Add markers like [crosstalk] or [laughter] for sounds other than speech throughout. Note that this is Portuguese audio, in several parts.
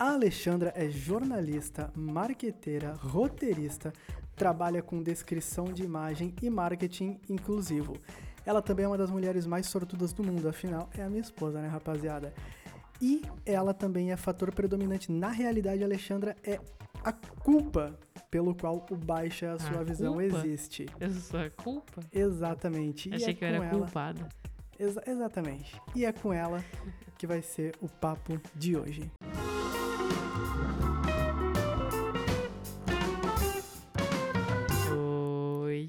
A Alexandra é jornalista, marqueteira, roteirista, trabalha com descrição de imagem e marketing inclusivo. Ela também é uma das mulheres mais sortudas do mundo, afinal, é a minha esposa, né, rapaziada? E ela também é fator predominante. Na realidade, a Alexandra é a culpa pelo qual o Baixa a Sua A Visão culpa? existe. Eu sou a culpa? Exatamente. Achei é que eu era ela... culpada. Exa- exatamente. E é com ela que vai ser o papo de hoje.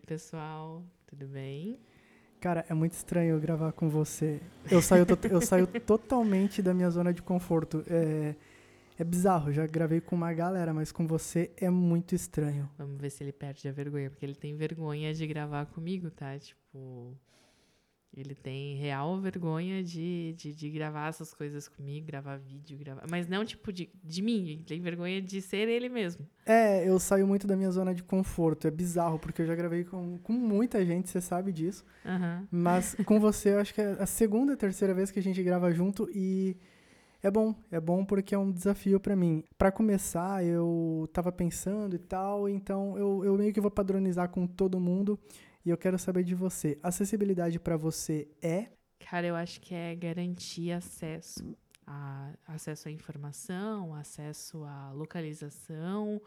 Pessoal. Tudo bem? Cara, é muito estranho eu gravar com você. Eu saio, eu saio [laughs] totalmente da minha zona de conforto. É, é bizarro, já gravei com uma galera, mas com você é muito estranho. Vamos ver se ele perde a vergonha, porque ele tem vergonha de gravar comigo, tá? Tipo, ele tem real vergonha de, de, de gravar essas coisas comigo, gravar vídeo, gravar. Mas não, tipo, de, de mim. Ele tem vergonha de ser ele mesmo. É, eu saio muito da minha zona de conforto. É bizarro, porque eu já gravei com, com muita gente, você sabe disso. Aham. Mas com você, eu acho que é a segunda, terceira vez que a gente grava junto e é bom, é bom porque é um desafio pra mim. Pra começar, eu tava pensando e tal, então eu, eu meio que vou padronizar com todo mundo e eu quero saber de você. Acessibilidade pra você é? Cara, eu acho que é garantir acesso. A, acesso à informação, acesso à localização,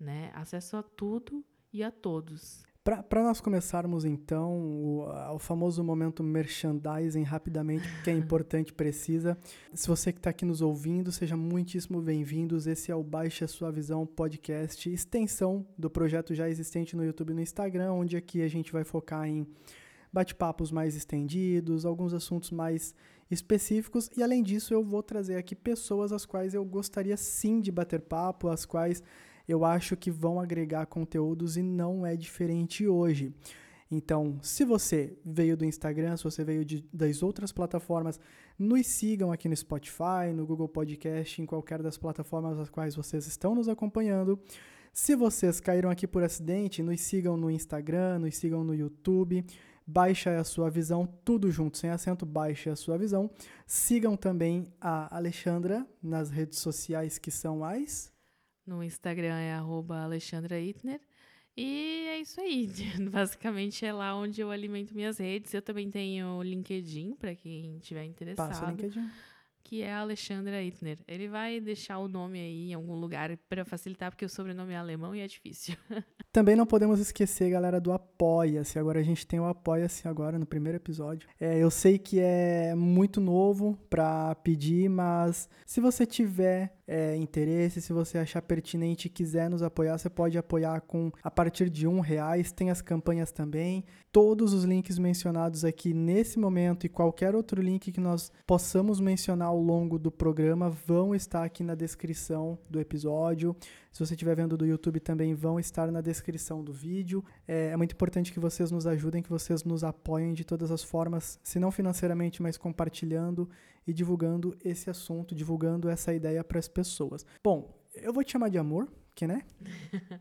né? Acesso a tudo e a todos. Pra nós começarmos então o, o famoso momento merchandising rapidamente, porque é [laughs] importante, precisa. Se você que está aqui nos ouvindo, seja muitíssimo bem-vindos. Esse é o Baixa Sua Visão podcast, extensão do projeto já existente no YouTube e no Instagram, onde aqui a gente vai focar em bate-papos mais estendidos, alguns assuntos mais específicos e além disso eu vou trazer aqui pessoas às quais eu gostaria sim de bater papo, às quais eu acho que vão agregar conteúdos e não é diferente hoje. Então, se você veio do Instagram, se você veio de, das outras plataformas, nos sigam aqui no Spotify, no Google Podcast, em qualquer das plataformas às quais vocês estão nos acompanhando. Se vocês caíram aqui por acidente, nos sigam no Instagram, nos sigam no YouTube. Baixa a sua visão, tudo junto, sem acento, baixa a sua visão. Sigam também a Alexandra nas redes sociais que são as. No Instagram é arroba Alexandra Itner. E é isso aí. [laughs] Basicamente é lá onde eu alimento minhas redes. Eu também tenho o LinkedIn, para quem tiver Passa o interessado, LinkedIn. que é Alexandra Itner. Ele vai deixar o nome aí em algum lugar para facilitar, porque o sobrenome é alemão e é difícil. [laughs] Também não podemos esquecer, galera, do Apoia-se. Agora a gente tem o Apoia-se agora no primeiro episódio. É, eu sei que é muito novo pra pedir, mas se você tiver é, interesse, se você achar pertinente e quiser nos apoiar, você pode apoiar com a partir de um reais. Tem as campanhas também. Todos os links mencionados aqui nesse momento e qualquer outro link que nós possamos mencionar ao longo do programa vão estar aqui na descrição do episódio. Se você estiver vendo do YouTube também vão estar na descrição do vídeo. É, é muito importante que vocês nos ajudem, que vocês nos apoiem de todas as formas, se não financeiramente, mas compartilhando e divulgando esse assunto, divulgando essa ideia para as pessoas. Bom, eu vou te chamar de amor, que né? [laughs]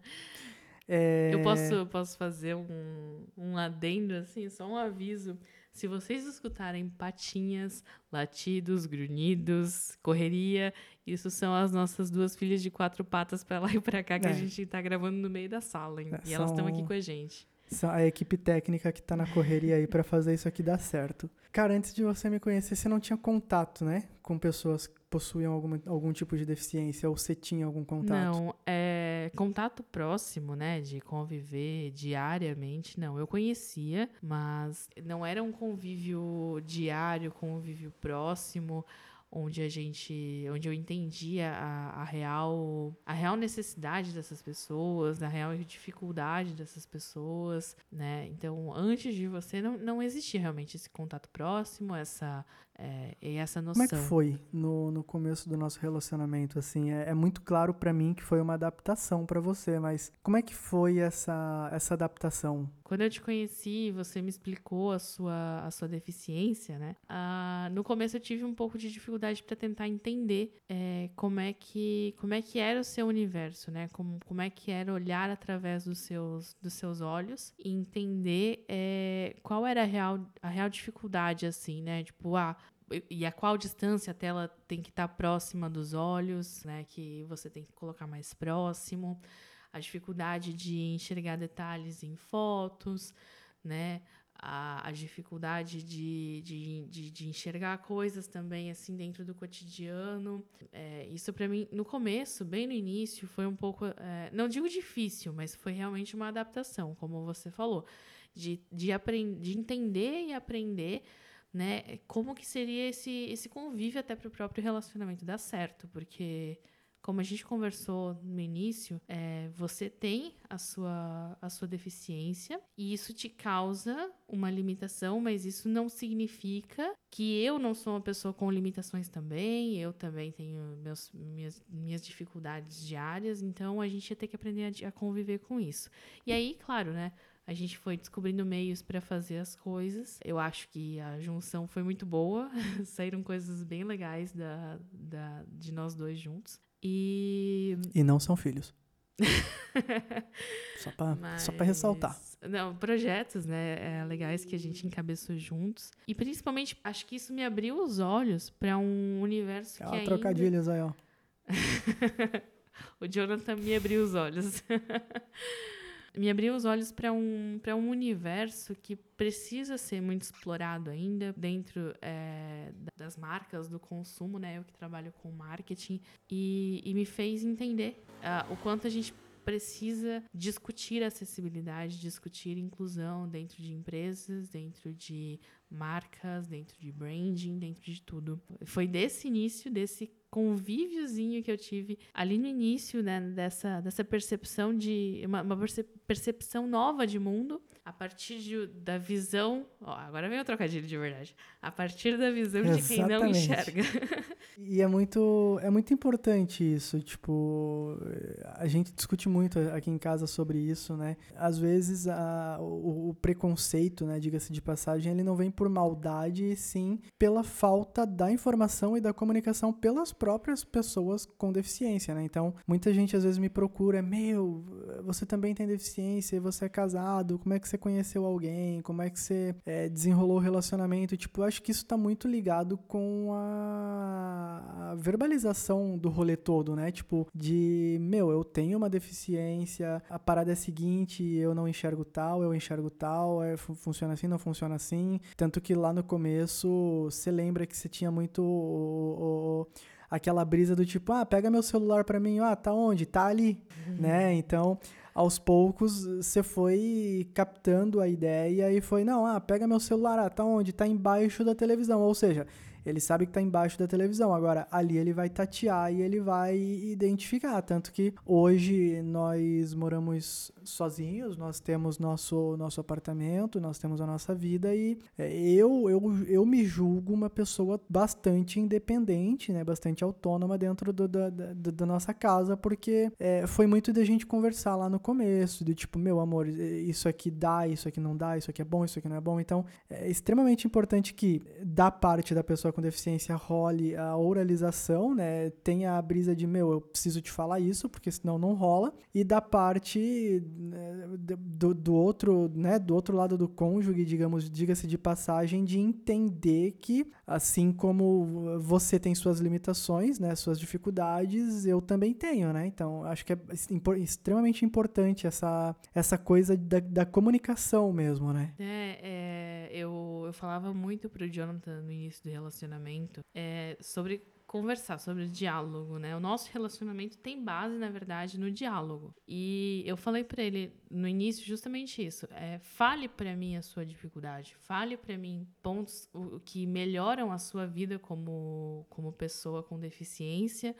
É, Eu posso, posso fazer um, um adendo, assim, só um aviso. Se vocês escutarem patinhas, latidos, grunhidos, correria, isso são as nossas duas filhas de quatro patas pra lá e pra cá que É. a gente tá gravando no meio da sala. É, e elas estão aqui com a gente. São a equipe técnica que tá na correria aí para fazer isso aqui dar certo. Cara, antes de você me conhecer, você não tinha contato, né? Com pessoas possuíam alguma, algum tipo de deficiência, ou você tinha algum contato? Não, é contato próximo, né, de conviver diariamente, não. Eu conhecia, mas não era um convívio diário, convívio próximo, onde a gente, onde eu entendia a, a real, a real necessidade dessas pessoas, a real dificuldade dessas pessoas, né? Então, antes de você não, não existia realmente esse contato próximo, essa é, e essa Como noção. é que foi no, no começo do nosso relacionamento? Assim, é, é muito claro pra mim que foi uma adaptação pra você, mas como é que foi essa, essa adaptação? Quando eu te conheci, você me explicou a sua, a sua deficiência, né? Ah, no começo eu tive um pouco de dificuldade para tentar entender é, como, é que, como é que era o seu universo, né? Como, como é que era olhar através dos seus, dos seus olhos e entender é, qual era a real, a real dificuldade, assim, né? Tipo, ah, e a qual distância a tela tem que estar próxima dos olhos, né? Que você tem que colocar mais próximo. A dificuldade de enxergar detalhes em fotos, né? A, a dificuldade de, de, de, de, enxergar coisas também assim dentro do cotidiano. É, isso para mim, no começo, bem no início, foi um pouco. É, não digo difícil, mas foi realmente uma adaptação, como você falou. De, de, de entender e aprender né? Como que seria esse, esse convívio até para o próprio relacionamento dar certo? Porque, como a gente conversou no início, é, você tem a sua, a sua deficiência e isso te causa uma limitação, mas isso não significa que eu não sou uma pessoa com limitações também, eu também tenho meus, minhas, minhas dificuldades diárias, então a gente ia ter que aprender a, a conviver com isso. E aí, claro, né? A gente foi descobrindo meios para fazer as coisas. Eu acho que a junção foi muito boa. [laughs] Saíram coisas bem legais da, da, de nós dois juntos. E. E não são filhos. [laughs] só para Mas... ressaltar. Não, projetos, né, é, legais que a gente encabeçou juntos. E principalmente, acho que isso me abriu os olhos para um universo Ó, que ainda... trocadilhos aí, ó. [laughs] o Jonathan me abriu os olhos. Me abriu os olhos para um, um universo que precisa ser muito explorado ainda dentro é, das marcas, do consumo, né? Eu que trabalho com marketing, e, e me fez entender uh, o quanto a gente precisa discutir acessibilidade, discutir inclusão dentro de empresas, dentro de marcas, dentro de branding, dentro de tudo. Foi desse início, desse convíviozinho que eu tive ali no início, né, dessa, dessa percepção de uma, uma percepção nova de mundo a partir de, da visão. Ó, agora vem o trocadilho de verdade. A partir da visão Exatamente. de quem não enxerga. [laughs] e é muito, é muito importante isso. Tipo, a gente discute muito aqui em casa sobre isso, né? Às vezes a, o, o preconceito, né, diga-se de passagem, ele não vem por maldade, e sim pela falta da informação e da comunicação pelas próprias pessoas com deficiência, né? Então, muita gente às vezes me procura, meu, você também tem deficiência, você é casado, como é que você conheceu alguém, como é que você é, desenrolou o relacionamento. Tipo, eu acho que isso está muito ligado com a, verbalização do rolê todo, né? Tipo, de, meu, eu tenho uma deficiência, a parada é a seguinte, eu não enxergo tal, eu enxergo tal, é, funciona assim, não funciona assim. Tanto que lá no começo, você lembra que você tinha muito o, o, aquela brisa do tipo, ah, pega meu celular para mim, ah, tá onde? Tá ali, uhum. né? Então, aos poucos você foi captando a ideia e foi, não, ah, pega meu celular, ah, tá onde? Tá embaixo da televisão. Ou seja, ele sabe que está embaixo da televisão. Agora, ali ele vai tatear e ele vai identificar. Tanto que hoje nós moramos sozinhos, nós temos nosso, nosso apartamento, nós temos a nossa vida e é, eu, eu, eu me julgo uma pessoa bastante independente, né? Bastante autônoma dentro do, da, da, da nossa casa, porque é, foi muito da gente conversar lá no começo, de tipo, meu amor, isso aqui dá, isso aqui não dá, isso aqui é bom, isso aqui não é bom. Então, é extremamente importante que da parte da pessoa com deficiência role a oralização, né? Tem a brisa de, meu, eu preciso te falar isso, porque senão não rola. E da parte né, do, do outro, né? Do outro lado do cônjuge, digamos, diga-se de passagem, de entender que, assim como você tem suas limitações, né? Suas dificuldades, eu também tenho, né? Então, acho que é extremamente importante essa, essa coisa da, da comunicação mesmo, né? É, é eu, eu falava muito pro Jonathan no início do relacionamento é, sobre conversar, sobre diálogo, né? O nosso relacionamento tem base, na verdade, no diálogo. E eu falei para ele no início justamente isso. É, fale para mim a sua dificuldade, fale para mim pontos que melhoram a sua vida como, como pessoa com deficiência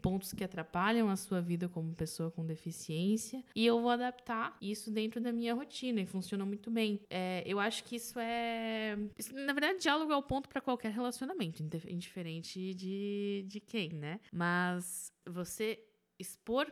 pontos que atrapalham a sua vida como pessoa com deficiência e eu vou adaptar isso dentro da minha rotina e funciona muito bem. É, eu acho que isso é. Isso, na verdade, diálogo é o ponto para qualquer relacionamento, indiferente de, de quem, né? Mas você expor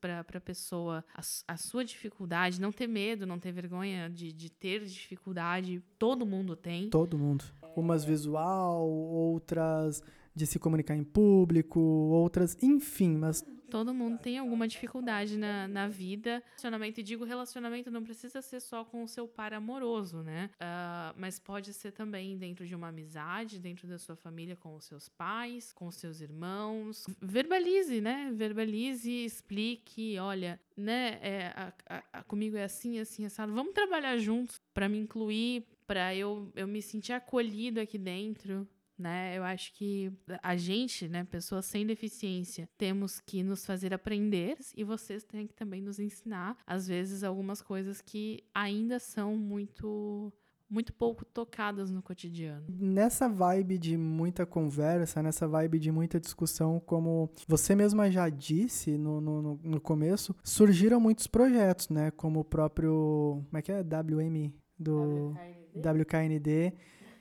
para a pessoa a, a, sua dificuldade, não ter medo, não ter vergonha de, de ter dificuldade, todo mundo tem. Todo mundo. Umas visual, outras de se comunicar em público, outras, enfim, mas todo mundo tem alguma dificuldade na, na vida. Relacionamento, e digo relacionamento não precisa ser só com o seu par amoroso, né? Uh, mas pode ser também dentro de uma amizade, dentro da sua família, com os seus pais, com os seus irmãos. Verbalize, né? Verbalize, explique, olha, né? É, a, a, a, comigo é assim, assim, assado. Vamos trabalhar juntos para me incluir, para eu, eu me sentir acolhido aqui dentro, né? Eu acho que a gente, né, pessoas sem deficiência, temos que nos fazer aprender e vocês têm que também nos ensinar, às vezes, algumas coisas que ainda são muito muito pouco tocadas no cotidiano. Nessa vibe de muita conversa, nessa vibe de muita discussão, como você mesma já disse no, no, no começo, surgiram muitos projetos, né? Como o próprio. Como é que é? WM do WKND, WKND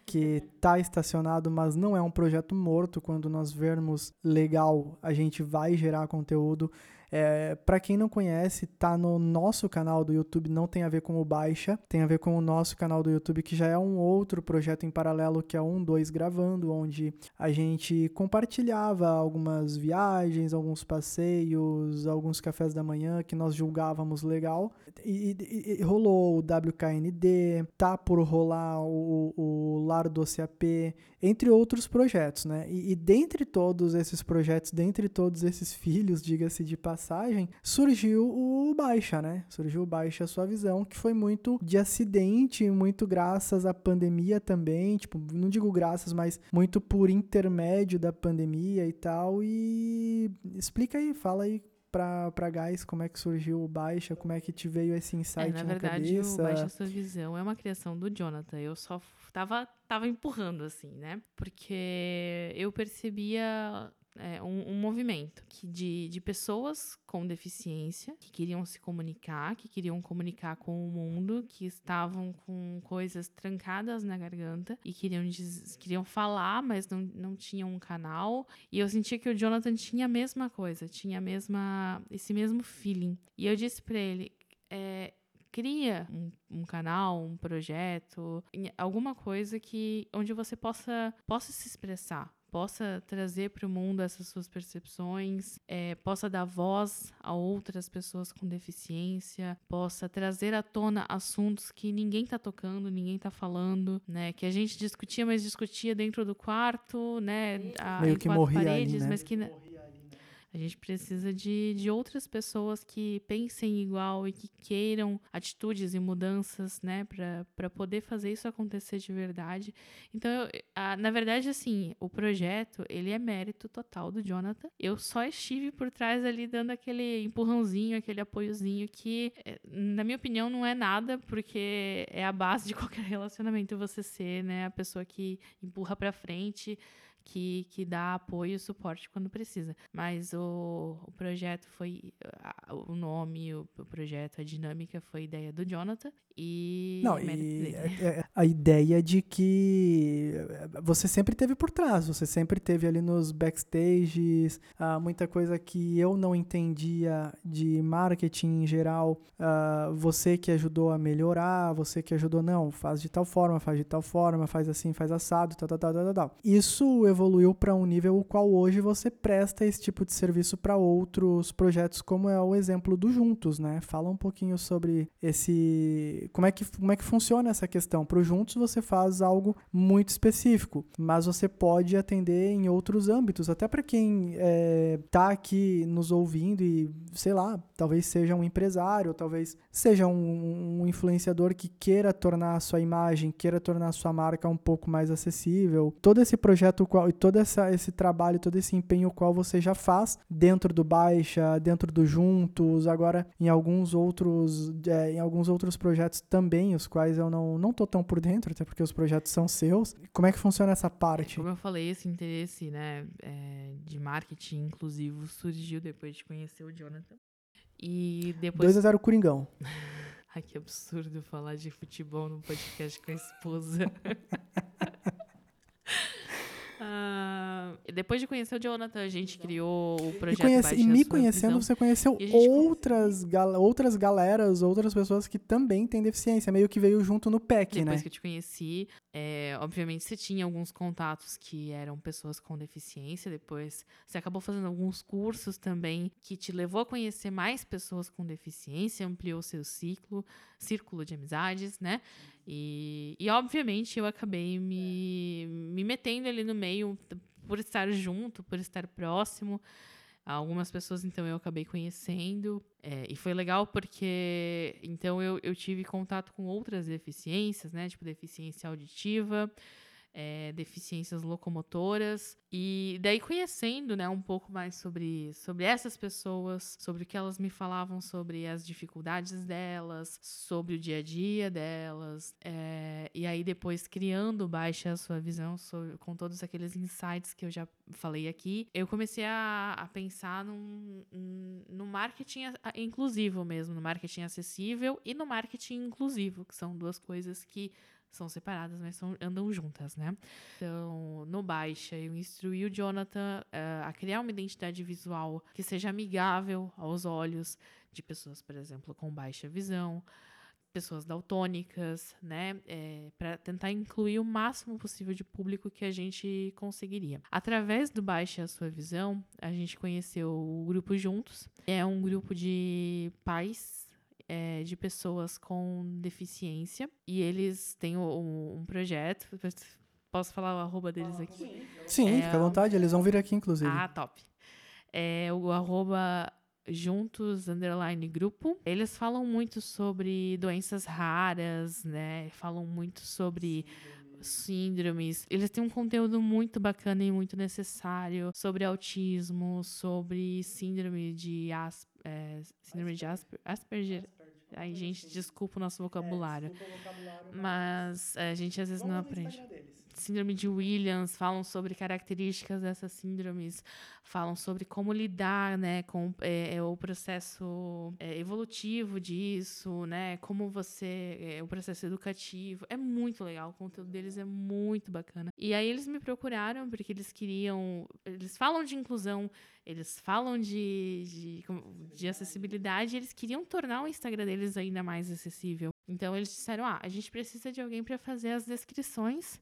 que está estacionado, mas não é um projeto morto. Quando nós vermos legal, a gente vai gerar conteúdo. É, para quem não conhece, tá no nosso canal do YouTube, não tem a ver com o Baixa, tem a ver com o nosso canal do YouTube, que já é um outro projeto em paralelo, que é um dois gravando, onde a gente compartilhava algumas viagens, alguns passeios, alguns cafés da manhã que nós julgávamos legal. E, e, e rolou o WKND, tá por rolar o, o Lar do CAP, entre outros projetos, né? E, e dentre todos esses projetos, dentre todos esses filhos, diga-se de passagem, surgiu o Baixa, né? Surgiu o Baixa Sua Visão, que foi muito de acidente, muito graças à pandemia também, tipo, não digo graças, mas muito por intermédio da pandemia e tal. E explica aí, fala aí pra Gás como é que surgiu o Baixa, como é que te veio esse insight é, na, na verdade, cabeça. o Baixa Sua Visão é uma criação do Jonathan. Eu só tava, tava empurrando, assim, né? Porque eu percebia é, um, um, movimento que de, de pessoas com deficiência que queriam se comunicar, que queriam comunicar com o mundo, que estavam com coisas trancadas na garganta e queriam, diz, queriam falar, mas não, não tinham um canal. E eu sentia que o Jonathan tinha a mesma coisa, tinha a mesma, esse mesmo feeling. E eu disse para ele: é, cria um, um, canal, um projeto, alguma coisa que onde você possa possa se expressar, possa trazer para o mundo essas suas percepções, é, possa dar voz a outras pessoas com deficiência, possa trazer à tona assuntos que ninguém está tocando, ninguém está falando, né? Que a gente discutia, mas discutia dentro do quarto, né? A, Meio que morria paredes, ali, né? mas que a gente precisa de, de outras pessoas que pensem igual e que queiram atitudes e mudanças, né, para poder fazer isso acontecer de verdade. Então, eu, a, na verdade, assim, o projeto, ele é mérito total do Jonathan. Eu só estive por trás ali dando aquele empurrãozinho, aquele apoiozinho que, é, na minha opinião, não é nada, porque é a base de [laughs] qualquer relacionamento você ser, né, a pessoa que empurra para frente, que, que dá apoio e suporte quando precisa. Mas o, o projeto foi. O nome, o, o projeto, a dinâmica foi ideia do Jonathan e. Não, e é, é, a ideia de que você sempre teve por trás, você sempre teve ali nos backstages, uh, muita coisa que eu não entendia de marketing em geral, uh, você que ajudou a melhorar, você que ajudou, não, faz de tal forma, faz de tal forma, faz assim, faz assado, tal, tal, tal, tal, tal. Isso evoluiu para um nível o qual hoje você presta esse tipo de serviço para outros projetos, como é o exemplo do Juntos, né? Fala um pouquinho sobre esse. Como é que, como é que funciona essa questão? Para o Juntos você faz algo muito específico, mas você pode atender em outros âmbitos, até para quem está é, aqui nos ouvindo e, sei lá, talvez seja um empresário, talvez seja um, um influenciador que queira tornar a sua imagem, queira tornar a sua marca um pouco mais acessível. Todo esse projeto qual, e todo essa, esse trabalho, todo esse empenho qual você já faz dentro do Baixa, dentro do Juntos, agora em alguns outros, é, em alguns outros projetos também, os quais eu não, não tô tão por dentro, até porque os projetos são seus. Como é que funciona essa parte? Como eu falei, esse interesse né, é, de marketing inclusivo surgiu depois de conhecer o Jonathan. E depois. 2 a 0 Coringão. [laughs] Ai, que absurdo falar de futebol no podcast com a esposa. [laughs] depois de conhecer o Jonathan, a gente criou o E, projeto conhece- Baixe e me conhecendo, Visão. você conheceu E outras, gal- outras galeras, outras pessoas que também têm deficiência. Meio que veio junto no PEC, Depois né? que eu te conheci, é, obviamente você tinha alguns contatos que eram pessoas com deficiência. Depois você acabou fazendo alguns cursos também que te levou a conhecer mais pessoas com deficiência, ampliou seu ciclo, círculo de amizades, né? E, e obviamente eu acabei me, me metendo ali no meio por estar junto, por estar próximo. Algumas pessoas, então, eu acabei conhecendo. é, e foi legal porque, então, eu, eu tive contato com outras deficiências, né? Tipo, deficiência auditiva, é, deficiências locomotoras. E daí conhecendo, né, um pouco mais sobre, sobre essas pessoas, sobre o que elas me falavam sobre as dificuldades delas, sobre o dia a dia delas. é, e aí depois criando Baixa a Sua Visão sobre- com todos aqueles insights que eu já falei aqui, eu comecei a, a pensar num, no marketing inclusivo mesmo, no marketing acessível e no marketing inclusivo, que são duas coisas que são separadas, mas são, andam juntas, né? Então, no Baixa, eu instruí o Jonathan eh, a criar uma identidade visual que seja amigável aos olhos de pessoas, por exemplo, com baixa visão, pessoas daltônicas, né? para tentar incluir o máximo possível de público que a gente conseguiria. Através do Baixa a Sua Visão, a gente conheceu o Grupo Juntos. É um grupo de pais é, de pessoas com deficiência. E eles têm um, um projeto. Posso falar o arroba deles aqui? Sim, É, fica à vontade, eles vão vir aqui, inclusive. Ah, top. É o arroba juntos underline grupo. Eles falam muito sobre doenças raras, né? Falam muito sobre síndromes. Eles têm um conteúdo muito bacana e muito necessário sobre autismo, sobre síndrome de As- é, síndrome de Asper- Asperger. Ai, gente, desculpa o nosso vocabulário. Mas é, a gente às vezes não aprende síndrome de Williams, falam sobre características dessas síndromes, falam sobre como lidar, né, com é, é, o processo é, evolutivo disso, né, como você, é, o processo educativo, é muito legal, o conteúdo deles é muito bacana. E aí eles me procuraram porque eles queriam, eles falam de inclusão, eles falam de, de, de acessibilidade, eles queriam tornar o Instagram deles ainda mais acessível. Então eles disseram, ah, a gente precisa de alguém para fazer as descrições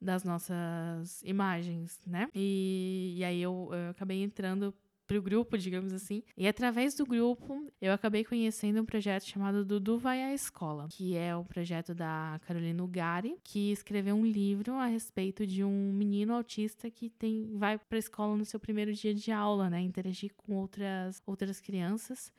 das nossas imagens, né? E, e aí eu, eu acabei entrando pro grupo, digamos assim. E através do grupo, eu acabei conhecendo um projeto chamado Dudu Vai à Escola, que é o projeto da Carolina Ugari, que escreveu um livro a respeito de um menino autista que tem vai para a escola no seu primeiro dia de aula, né? Interagir com outras, outras crianças.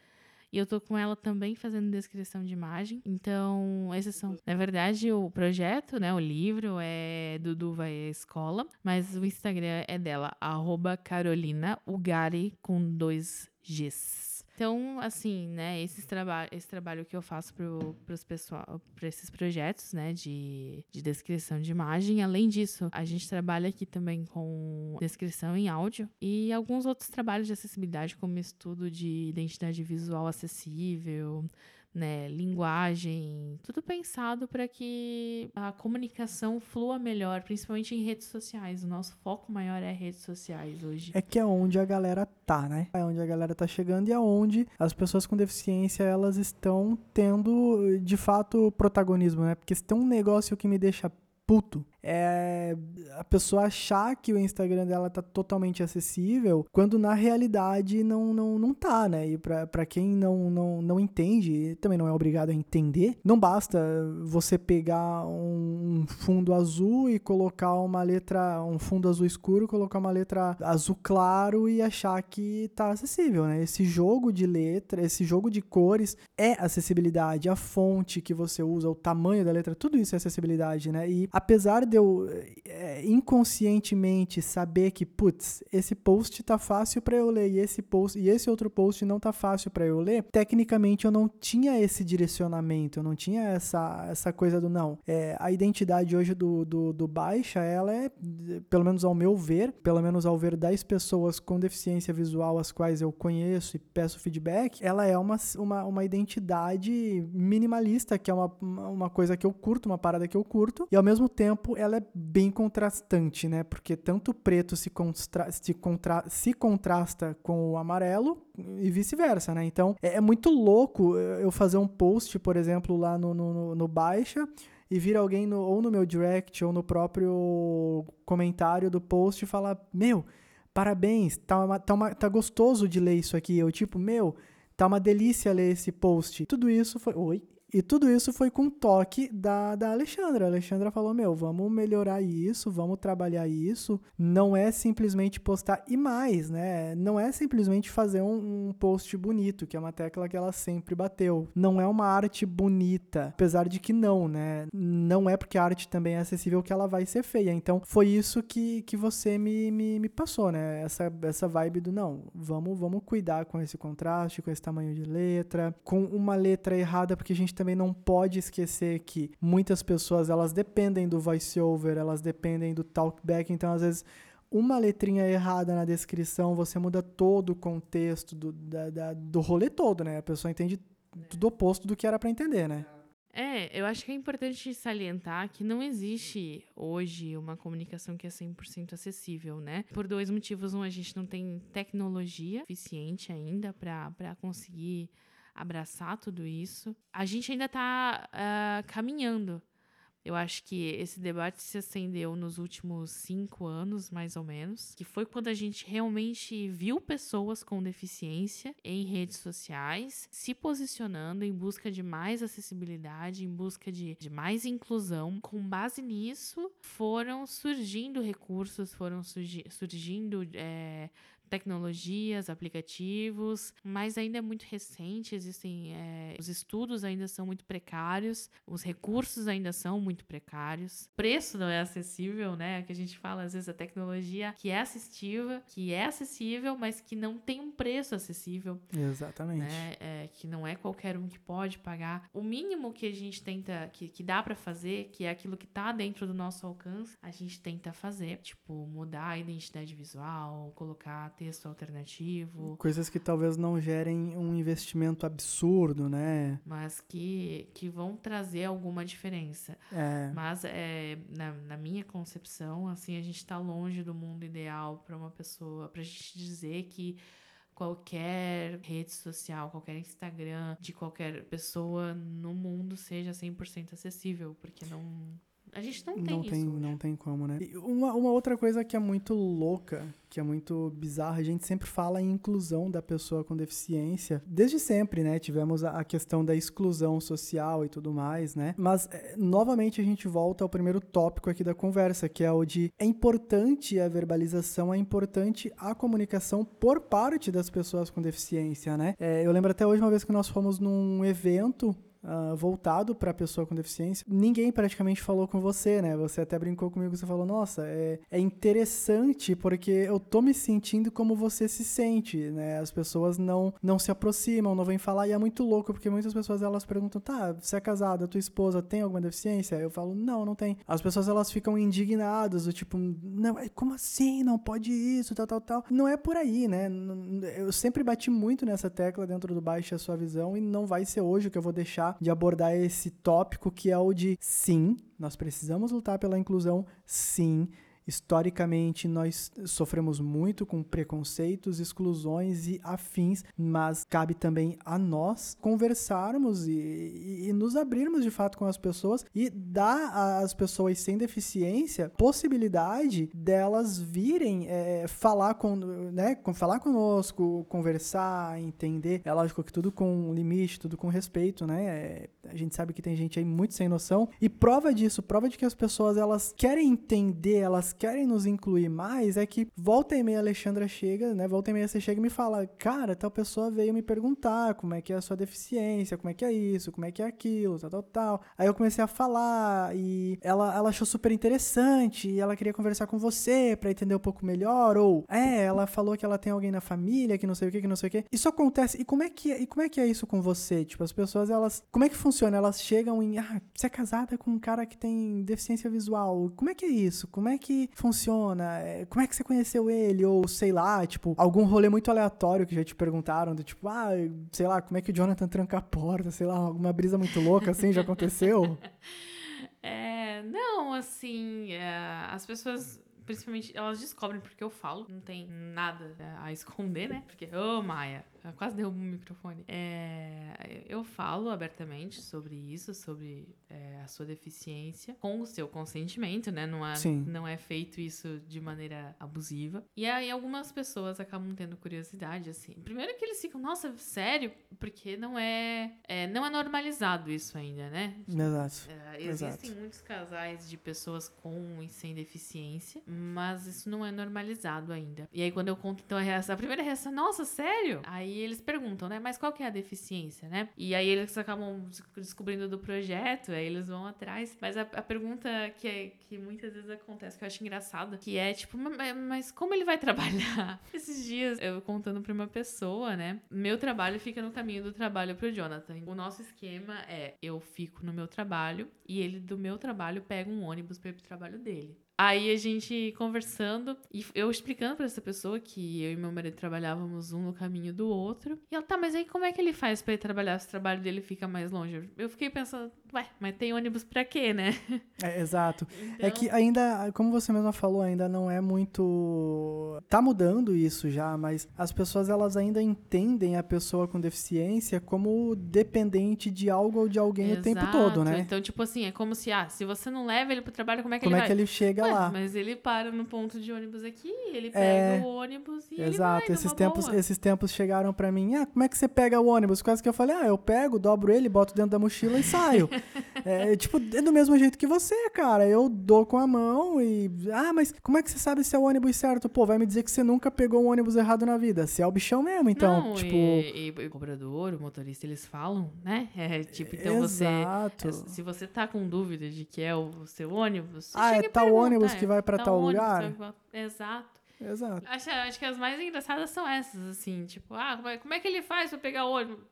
E eu tô com ela também fazendo descrição de imagem. Então, esses são. Na verdade, o projeto, né? O livro é Dudu Vai à Escola. Mas o Instagram é dela, arroba Carolina Ugari com dois Gs. Então, assim, né, esses traba esse trabalho que eu faço para esses projetos, né, de, de descrição de imagem. Além disso, a gente trabalha aqui também com descrição em áudio e alguns outros trabalhos de acessibilidade, como estudo de identidade visual acessível, né, linguagem, tudo pensado para que a comunicação flua melhor, principalmente em redes sociais. O nosso foco maior é redes sociais hoje. É que é onde a galera tá, né? É onde a galera tá chegando e é onde as pessoas com deficiência elas estão tendo de fato protagonismo, né? Porque se tem um negócio que me deixa puto é a pessoa achar que o Instagram dela tá totalmente acessível, quando na realidade não, não, não tá, né? E pra quem não, não, não entende, também não é obrigado a entender, não basta você pegar um fundo azul e colocar uma letra, um fundo azul escuro, colocar uma letra azul claro e achar que tá acessível, né? Esse jogo de letra, esse jogo de cores é acessibilidade, a fonte que você usa, o tamanho da letra, tudo isso é acessibilidade, né? E apesar de eu é, inconscientemente saber que, putz, esse post tá fácil para eu ler e esse post e esse outro post não tá fácil para eu ler, tecnicamente eu não tinha esse direcionamento, eu não tinha essa, essa coisa do não. É, a identidade hoje do, do, do Baixa, ela é, pelo menos ao meu ver, pelo menos ao ver 10 pessoas com deficiência visual as quais eu conheço e peço feedback, ela é uma, uma, uma identidade minimalista, que é uma, uma coisa que eu curto, uma parada que eu curto, e ao mesmo tempo ela é bem contrastante, né? Porque tanto o preto se, constra se, contra se contrasta com o amarelo e vice-versa, né? Então, é, é, muito louco eu fazer um post, por exemplo, lá no, no, no Baixa e vir alguém no, ou no meu direct ou no próprio comentário do post e falar: Meu, parabéns, tá, uma, tá, uma, tá gostoso de ler isso aqui. Eu, tipo, meu, tá uma delícia ler esse post. Tudo isso foi. Oi? E tudo isso foi com toque da, da Alexandra. A Alexandra falou: Meu, vamos melhorar isso, vamos trabalhar isso. Não é simplesmente postar. E mais, né? Não é simplesmente fazer um, um post bonito, que é uma tecla que ela sempre bateu. Não é uma arte bonita. Apesar de que não, né? Não é porque a arte também é acessível que ela vai ser feia. Então, foi isso que, que você me, me, me passou, né? Essa, essa vibe do não, vamos, vamos cuidar com esse contraste, com esse tamanho de letra, com uma letra errada, porque a gente também não pode esquecer que muitas pessoas elas dependem do voiceover, elas dependem do talkback, então às vezes uma letrinha errada na descrição, você muda todo o contexto do, da, da, do rolê todo, né? A pessoa entende tudo oposto do que era para entender, né? É, eu acho que é importante salientar que não existe hoje uma comunicação que é 100% acessível, né? Por dois motivos. Um, a gente não tem tecnologia suficiente ainda para conseguir abraçar tudo isso. A gente ainda está uh, ah, caminhando. Eu acho que esse debate se acendeu nos últimos cinco anos, mais ou menos, que foi quando a gente realmente viu pessoas com deficiência em redes sociais se posicionando em busca de mais acessibilidade, em busca de, de mais inclusão. Com base nisso, foram surgindo recursos, foram surgi surgindo é, tecnologias, aplicativos, mas ainda é muito recente, existem é, os estudos ainda são muito precários, os recursos ainda são muito precários, o preço não é acessível, né? Que a gente fala às vezes a tecnologia que é assistiva, que é acessível, mas que não tem um preço acessível. Exatamente. Né? É, que não é qualquer um que pode pagar. O mínimo que a gente tenta, que, que dá para fazer, que é aquilo que tá dentro do nosso alcance, a gente tenta fazer, tipo mudar a identidade visual, colocar texto alternativo. Coisas que talvez não gerem um investimento absurdo, né? Mas que, que vão trazer alguma diferença. É. Mas é, na, na minha concepção, assim, a gente está longe do mundo ideal para uma pessoa, para a gente dizer que qualquer rede social, qualquer Instagram de qualquer pessoa no mundo seja 100% acessível, porque não a gente não tem não isso. Tem, não tem como, né? E uma, uma outra coisa que é muito louca, que é muito bizarra, a gente sempre fala em inclusão da pessoa com deficiência. Desde sempre, né? Tivemos a, a questão da exclusão social e tudo mais, né? Mas, é, novamente, a gente volta ao primeiro tópico aqui da conversa, que é o de é importante a verbalização, é importante a comunicação por parte das pessoas com deficiência, né? É, eu lembro até hoje uma vez que nós fomos num evento uh, voltado para a pessoa com deficiência, ninguém praticamente falou com você, né? Você até brincou comigo, você falou, nossa, é, é interessante porque eu tô me sentindo como você se sente, né? As pessoas não, não se aproximam, não vêm falar, e é muito louco, porque muitas pessoas elas perguntam, tá, você é casada, tua esposa tem alguma deficiência? Eu falo, não, não tem. As pessoas elas ficam indignadas, do tipo, não, como assim? Não pode isso, tal, tal, tal. Não é por aí, né? Eu sempre bati muito nessa tecla dentro do Baixa Sua Visão e não vai ser hoje que eu vou deixar de abordar esse tópico que é o de sim, nós precisamos lutar pela inclusão, sim Historicamente, nós sofremos muito com preconceitos, exclusões e afins, mas cabe também a nós conversarmos e, e, e nos abrirmos de fato com as pessoas e dar às pessoas sem deficiência possibilidade delas virem é, falar, com, né, com, falar conosco, conversar, entender. É lógico que tudo com limite, tudo com respeito, né? É, a gente sabe que tem gente aí muito sem noção. E prova disso, prova de que as pessoas elas querem entender, elas querem nos incluir mais é que volta e meia a Alexandra chega, né? Volta e meia você chega e me fala, cara, tal pessoa veio me perguntar como é que é a sua deficiência, como é que é isso, como é que é aquilo, tal, tal, tal. Aí eu comecei a falar e ela, ela achou super interessante e ela queria conversar com você para entender um pouco melhor. Ou, é, ela falou que ela tem alguém na família que não sei o que, que não sei o que. Isso acontece. E como é que, é, e como é, que é isso com você? Tipo, as pessoas, elas. Como é que funciona? Elas chegam em. Ah, você é casada com um cara que tem deficiência visual. Como é que é isso? Como é que funciona? É, como é que você conheceu ele? Ou sei lá, tipo, algum rolê muito aleatório que já te perguntaram, do tipo, ah, sei lá, como é que o Jonathan tranca a porta? Sei lá, alguma brisa muito louca assim já aconteceu? É, [laughs] É, não, assim, é, as pessoas principalmente, elas descobrem porque eu falo, não tem nada a esconder, né? Porque, ô oh, Maia, eu quase derrubo o microfone. É, eu falo abertamente sobre isso, sobre é, a sua deficiência, com o seu consentimento, né? Não é, não é feito isso de maneira abusiva. E aí algumas pessoas acabam tendo curiosidade, assim. Primeiro que eles ficam, nossa, sério? Porque não é, é não é normalizado isso ainda, né? Exato. É, existem Exato. muitos casais de pessoas com e sem deficiência, mas isso não é normalizado ainda. E aí quando eu conto então a reação, a primeira reação, nossa, sério? Aí eles perguntam, né? Mas qual que é a deficiência, né? E aí eles acabam descobrindo do projeto, aí eles vão atrás. Mas a, a pergunta que, é, que muitas vezes acontece, que eu acho engraçada, que é tipo, mas, mas como ele vai trabalhar? [laughs] Esses dias eu contando pra uma pessoa, né? Meu trabalho fica no caminho do trabalho pro Jonathan. O nosso esquema é: eu fico no meu trabalho e ele do meu trabalho pega um ônibus para ir pro trabalho dele. Aí a gente conversando e eu explicando para essa pessoa que eu e meu marido trabalhávamos um no caminho do outro. E ela, tá, mas aí como é que ele faz para ir trabalhar se o trabalho dele fica mais longe? Eu fiquei pensando, ué, mas tem ônibus para quê, né? É, exato. Então... É que ainda, como você mesma falou, ainda não é muito. Tá mudando isso já, mas as pessoas elas ainda entendem a pessoa com deficiência como dependente de algo ou de alguém Exato. o tempo todo, né? Então, tipo assim, é como se, ah, se você não leva ele pro trabalho, como é que como ele é vai? que ele chega Ué, lá? Mas ele para no ponto de ônibus aqui, ele pega É, o ônibus e Exato, ele vai esses tempos, boa. esses tempos chegaram pra mim. Ah, como é que você pega o ônibus? Quase que eu falei, ah, eu pego, dobro ele, boto dentro da mochila e saio. [laughs] é, tipo, é do mesmo jeito que você, cara. Eu dou com a mão e. Ah, mas como é que você sabe se é o ônibus certo? Pô, vai me dizer que você nunca pegou um ônibus errado na vida. Você é o bichão mesmo, então. Não, tipo. e, e o cobrador, o motorista, eles falam, né? É, tipo, então você. Exato. é, Se você tá com dúvida de que é o seu ônibus, você Ah, é e tal ônibus é, que vai pra tal ônibus lugar? vai- Exato. Exato. Acho, acho que as mais engraçadas são essas, assim, tipo, ah, como é, como é que ele faz pra pegar o ônibus?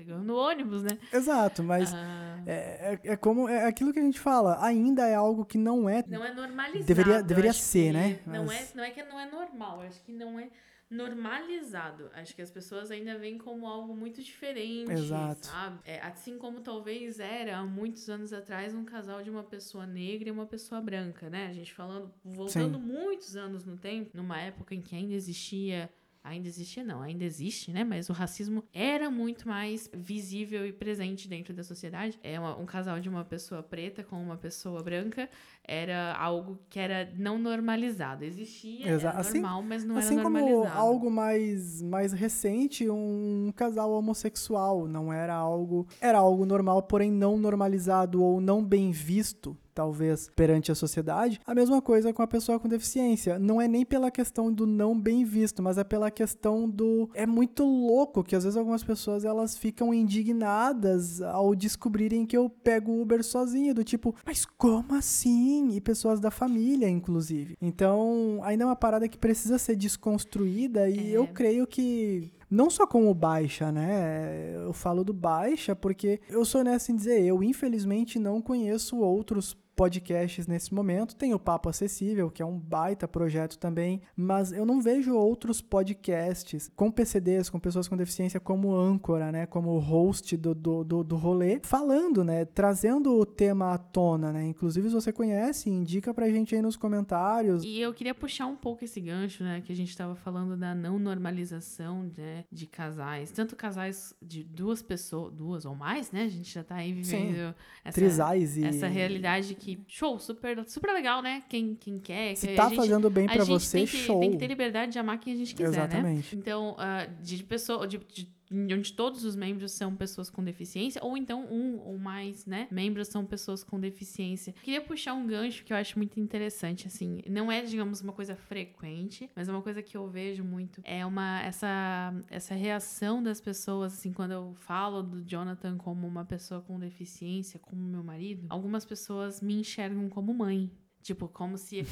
Pegando ônibus, né? Exato, mas. Ah, É, é, é como é aquilo que a gente fala, ainda é algo que não é. não é normalizado. Deveria- deveria ser, né? Não, Mas- é, não é que não é normal, acho que não é normalizado. Acho que as pessoas ainda veem como algo muito diferente, Exato. sabe? É, assim como talvez era há muitos anos atrás um casal de uma pessoa negra e uma pessoa branca, né? A gente falando, voltando muitos anos no tempo, numa época em que ainda existia Ainda existia, não, ainda existe, né? Mas o racismo era muito mais visível e presente dentro da sociedade. É uma- um casal de uma pessoa preta com uma pessoa branca era algo que era não normalizado. Existia, Exa- era assim- normal, mas não Assim era como normalizado. algo mais, mais recente, um casal homossexual. Não era algo. Era algo normal, porém não normalizado ou não bem visto, talvez, perante a sociedade. A mesma coisa com a pessoa com deficiência. Não é nem pela questão do não bem visto, mas é pela questão do. É muito louco que às vezes algumas pessoas elas ficam indignadas ao descobrirem que eu pego o Uber sozinho, do tipo, mas como assim? E pessoas da família, inclusive. Então, ainda é uma parada que precisa ser desconstruída e É. eu creio que não só com o baixa, né? Eu falo do baixa porque eu sou honesto em dizer, eu infelizmente não conheço outros podcasts nesse momento. Tem o Papo Acessível, que é um baita projeto também, mas eu não vejo outros podcasts com PCDs, com pessoas com deficiência, como âncora, né? Como host do, do, do, do rolê, falando, né? Trazendo o tema à tona, né? Inclusive, se você conhece, indica pra gente aí nos comentários. E eu queria puxar um pouco esse gancho, né? Que a gente tava falando da não normalização né, de casais. Tanto casais de duas pessoas, duas ou mais, né? A gente já tá aí vivendo essa, Trisais e. essa realidade que, show, super, super legal, né? Quem, quem quer. Se que tá a gente, fazendo bem a pra gente você, tem que, show. tem que ter liberdade de amar quem a gente quiser, né? Exatamente. Então, ah, de pessoa, de, de- onde todos os membros são pessoas com deficiência, ou então um ou mais, né, membros são pessoas com deficiência. Queria puxar um gancho que eu acho muito interessante, assim, não é, digamos, uma coisa frequente, mas é uma coisa que eu vejo muito, é uma, essa, essa reação das pessoas, assim, quando eu falo do Jonathan como uma pessoa com deficiência, como meu marido, algumas pessoas me enxergam como mãe. Tipo, como se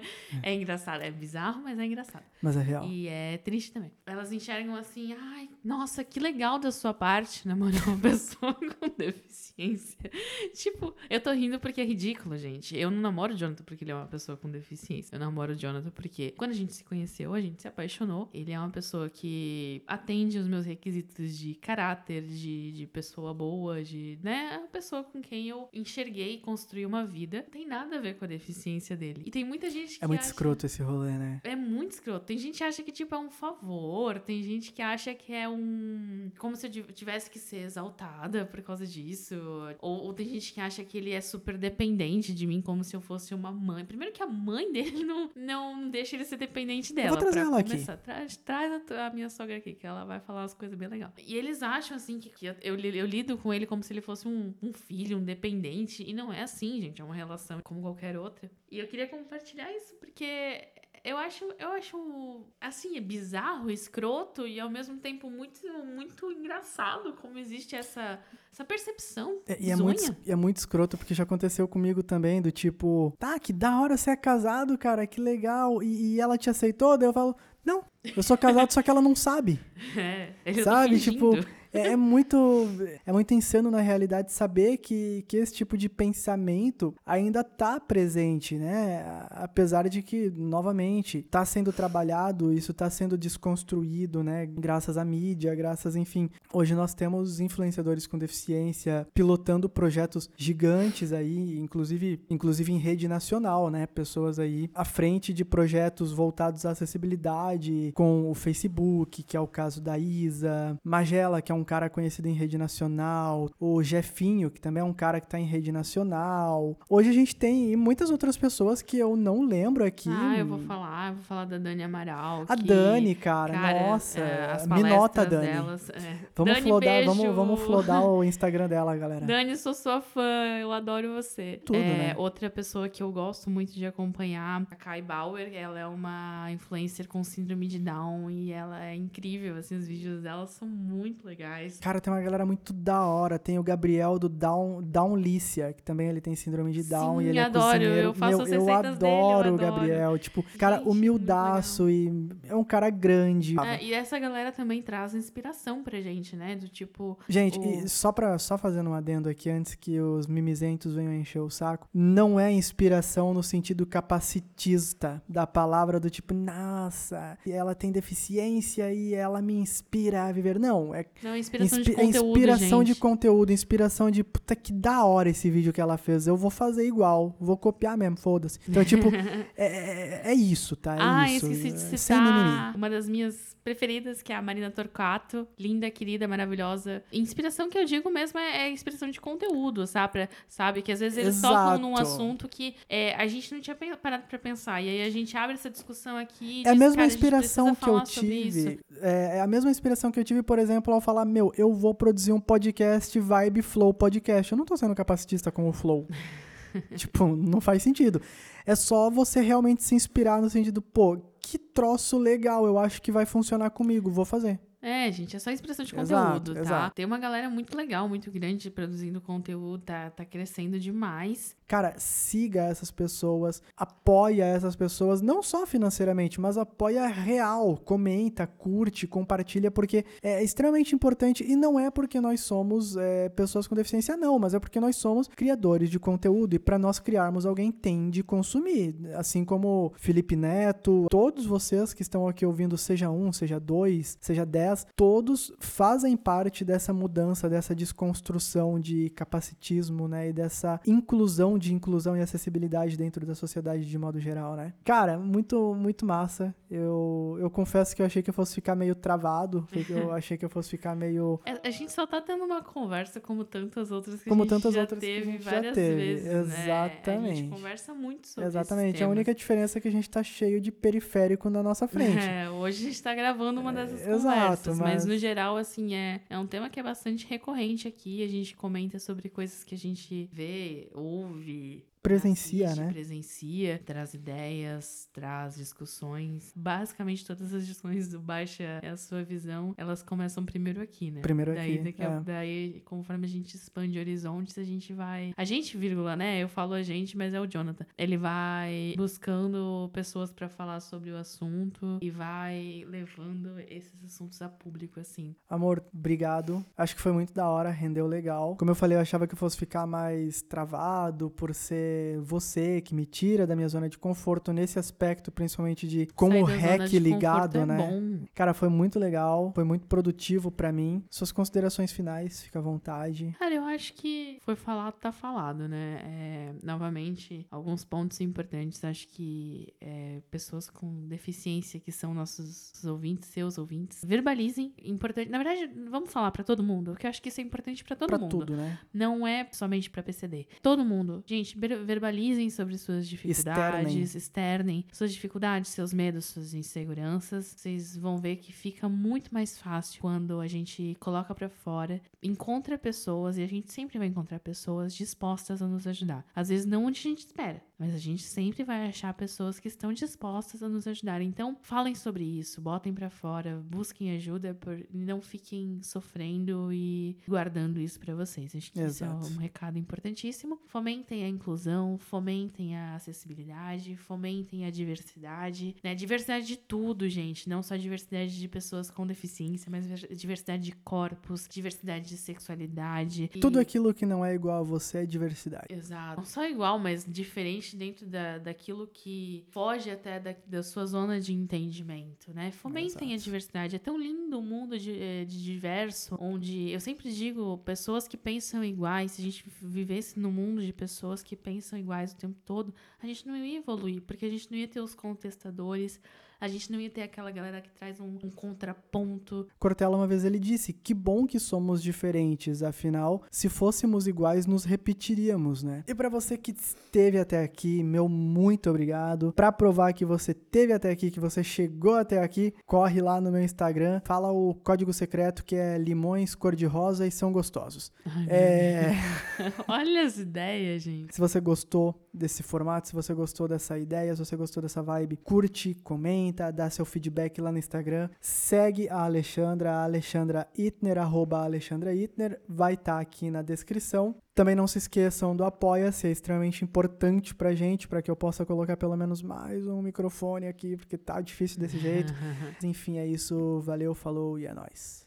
[laughs] é engraçado, é bizarro, mas é engraçado. Mas é real. E é triste também. Elas enxergam assim, ai, nossa, que legal da sua parte namorar uma [laughs] pessoa com deficiência. tipo, eu tô rindo porque é ridículo, gente. Eu não namoro o Jonathan porque ele é uma pessoa com deficiência. Eu namoro o Jonathan porque quando a gente se conheceu, a gente se apaixonou. Ele é uma pessoa que atende os meus requisitos de caráter, de, de pessoa boa, de, né, a pessoa com quem eu enxerguei e construí uma vida. Não tem nada a ver com a deficiência dele. E tem muita gente que É muito acha... escroto esse rolê, né? É muito escroto. Tem gente que acha que, tipo, é um favor. Tem gente que acha que é um. Como se eu tivesse que ser exaltada por causa disso. Ou, ou tem gente que acha que ele é super dependente de mim, como se eu fosse uma mãe. Primeiro que a mãe [laughs] dele não, não deixa ele ser dependente dela. vou trazer ela aqui. começar. Traz, traz a, a minha sogra aqui, que ela vai falar umas coisas bem legais. E eles acham, assim, que, que eu, eu, eu lido com ele como se ele fosse um, um filho, um dependente. E não é assim, gente. É uma relação como qualquer outra. E eu queria compartilhar isso porque eu acho, eu acho assim, é bizarro, escroto e ao mesmo tempo muito, muito engraçado como existe essa, essa percepção. É, e é muito, é muito escroto, porque já aconteceu comigo também, do tipo, tá, que da hora você é casado, cara, que legal. E, e ela te aceitou? Daí eu falo, não, eu sou casado, só que ela não sabe. [laughs] É, Sabe? Tipo, é, é muito. É muito insano, na realidade, saber que, que esse tipo de pensamento ainda tá presente, né? Apesar de que, novamente, tá sendo trabalhado, isso tá sendo desconstruído, né? Graças à mídia, graças, enfim. Hoje nós temos influenciadores com deficiência pilotando projetos gigantes aí, inclusive, inclusive em rede nacional, né? Pessoas aí à frente de projetos voltados à acessibilidade, com o Facebook, que é o caso da Isa, Magela, que é um cara conhecido em rede nacional, o Jefinho, que também é um cara que tá em rede nacional. Hoje a gente tem muitas outras pessoas que eu não lembro aqui. Ah, eu vou falar, eu vou falar da Dani Amaral. A que, Dani, cara, cara, nossa, é, as me nota, Dani. Delas, é. Vamos Dani, flodar, beijo. vamos, vamos flodar o Instagram dela, [laughs] galera. Dani, sou sua fã, eu adoro você. Tudo, é, né? Outra pessoa que eu gosto muito de acompanhar, a Kai Bauer, ela é uma influencer com síndrome de Down e ela é incrível, assim, os vídeos dela são muito legais. Cara, tem uma galera muito da hora. Tem o Gabriel do Down, Downlícia, que também ele tem síndrome de Down Sim, e ele adoro, é cozinheiro. eu faço Meu, as eu receitas dele, eu adoro o adoro. Gabriel. Tipo, cara, Gente, humildaço e é um cara grande. É, e essa galera também traz inspiração pra gente, né? Do tipo. Gente, o- e só, pra, só fazendo um adendo aqui antes que os mimizentos venham encher o saco, não é inspiração no sentido capacitista da palavra do tipo, nossa, ela tem deficiência e ela me inspira a viver. Não, é Não, é inspiração Inspi- de conteúdo. inspiração gente. de conteúdo, inspiração de puta que da hora esse vídeo que ela fez. Eu vou fazer igual, vou copiar mesmo, foda-se. Então, tipo, [laughs] é, é- é isso, tá? É ah, isso. esqueci de é, Sem mimimi. citar uma das minhas preferidas, que é a Marina Torquato. Linda, querida, maravilhosa. Inspiração que eu digo mesmo é, é inspiração de conteúdo, sabe? Pra- sabe? Que às vezes eles tocam num Exato. assunto que é, a gente não tinha parado pra pensar. E aí a gente abre essa discussão aqui. e É a diz, mesma "Cara, gente inspiração precisa que eu falar sobre isso." tive. É, é a mesma inspiração que eu tive, por exemplo, ao falar: Meu, eu vou produzir um podcast Vibe Flow Podcast. Eu não tô sendo capacitista com o Flow. [laughs] tipo, não faz sentido. É só você realmente se inspirar no sentido, pô, que troço legal, eu acho que vai funcionar comigo, vou fazer. É, gente, é só expressão de Exato, conteúdo, tá? exato. Tem uma galera muito legal, muito grande produzindo conteúdo, tá, tá crescendo demais. Cara, siga essas pessoas, apoia essas pessoas, não só financeiramente, mas apoia real, comenta, curte, compartilha, porque é extremamente importante e não é porque nós somos é, pessoas com deficiência, não, mas é porque nós somos criadores de conteúdo e para nós criarmos alguém tem de consumir, assim como Felipe Neto, todos vocês que estão aqui ouvindo, seja um, seja dois, seja dez, todos fazem parte dessa mudança, dessa desconstrução de capacitismo, né, e dessa inclusão de inclusão e acessibilidade dentro da sociedade de modo geral, né? Cara, muito muito massa. Eu, eu confesso que eu achei que eu fosse ficar meio travado, eu [laughs] achei que eu fosse ficar meio É, A gente só tá tendo uma conversa como tantas outras que Como a gente tantas já outras que a teve já várias teve, vezes, né? A exatamente. gente conversa muito sobre Exatamente. esses A única diferença é que a gente tá cheio de periférico na nossa frente. [laughs] É, hoje a gente tá gravando uma dessas É, exato, conversas, mas... mas- no geral, assim, é, é um tema que é bastante recorrente aqui. A gente comenta sobre coisas que a gente vê, ouve, vie. Presencia, assiste, né? presencia, traz ideias, traz discussões. Basicamente, todas as discussões do Baixa é a sua visão, elas começam primeiro aqui, né? Primeiro daí, aqui, Daqui a, é. daí, conforme a gente expande horizontes, a gente vai. A gente, vírgula, né? Eu falo a gente, mas é o Jonathan. Ele vai buscando pessoas pra falar sobre o assunto e vai levando esses assuntos a público, assim. Amor, obrigado. Acho que foi muito da hora, rendeu legal. Como eu falei, eu achava que eu fosse ficar mais travado por ser você que me tira da minha zona de conforto nesse aspecto, principalmente de como o de ligado, é né? bom. Cara, foi muito legal, foi muito produtivo pra mim. Suas considerações finais, fica à vontade. Cara, eu acho que foi falado, tá falado, né? É, novamente, alguns pontos importantes. Acho que é, pessoas com deficiência, que são nossos ouvintes, seus ouvintes, verbalizem. Importante. Na verdade, vamos falar pra todo mundo, porque eu acho que isso é importante pra todo pra mundo. tudo, né? Não é somente pra PCD. Todo mundo. Gente, verbalizem sobre suas dificuldades, externem suas dificuldades, seus medos, suas inseguranças. Vocês vão ver que fica muito mais fácil quando a gente coloca pra fora, encontra pessoas e a gente sempre vai encontrar pessoas dispostas a nos ajudar. Às vezes não onde a gente espera, mas a gente sempre vai achar pessoas que estão dispostas a nos ajudar. Então, falem sobre isso, botem pra fora, busquem ajuda, por, não fiquem sofrendo e guardando isso pra vocês. Acho que isso é Exato. um recado importantíssimo. Fomentem a inclusão, fomentem a acessibilidade, fomentem a diversidade, né? Diversidade de tudo, gente, não só diversidade de pessoas com deficiência, mas diversidade de corpos, diversidade de sexualidade. E- Tudo aquilo que não é igual a você é diversidade. Exato. Não só igual, mas diferente dentro da, daquilo que foge até da, da sua zona de entendimento, né? Fomentem a Exato. diversidade. É tão lindo o mundo de, eh, de diverso, onde eu sempre digo pessoas que pensam iguais. Se a gente vivesse num mundo de pessoas que pensam iguais o tempo todo, a gente não ia evoluir, porque a gente não ia ter os contestadores. A gente não ia ter aquela galera que traz um, um contraponto. Cortella uma vez ele disse: "Que bom que somos diferentes, afinal, se fôssemos iguais nos repetiríamos, né?". E pra você que esteve até aqui, meu muito obrigado. Pra provar que você esteve até aqui, que você chegou até aqui, corre lá no meu Instagram, fala o código secreto que é limões cor de rosa e são gostosos. É, [laughs] Olha as ideias, gente. se você gostou desse formato, se você gostou dessa ideia, se você gostou dessa vibe, curte, comenta, dá seu feedback lá no Instagram. Segue a Alexandra, a Alexandra Itner, arroba Alexandra Itner, vai estar aqui na descrição. Também não se esqueçam do Apoia-se, é extremamente importante pra gente, pra que eu possa colocar pelo menos mais um microfone aqui, porque tá difícil desse jeito. [laughs] Enfim, é isso. Valeu, falou e é nóis.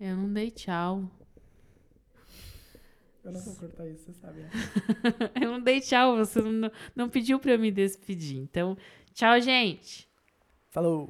Eu não dei tchau. Eu não vou cortar isso, você sabe, né? [laughs] Eu não dei tchau, você não, não pediu pra eu me despedir. Então, tchau, gente. Falou!